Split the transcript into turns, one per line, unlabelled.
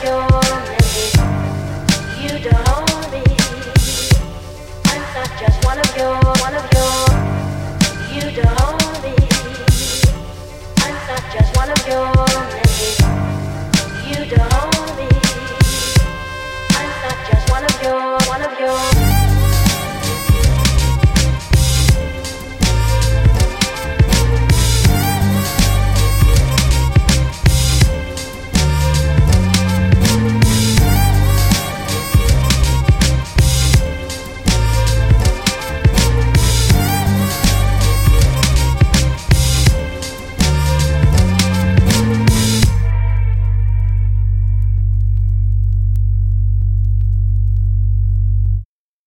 your. You don't.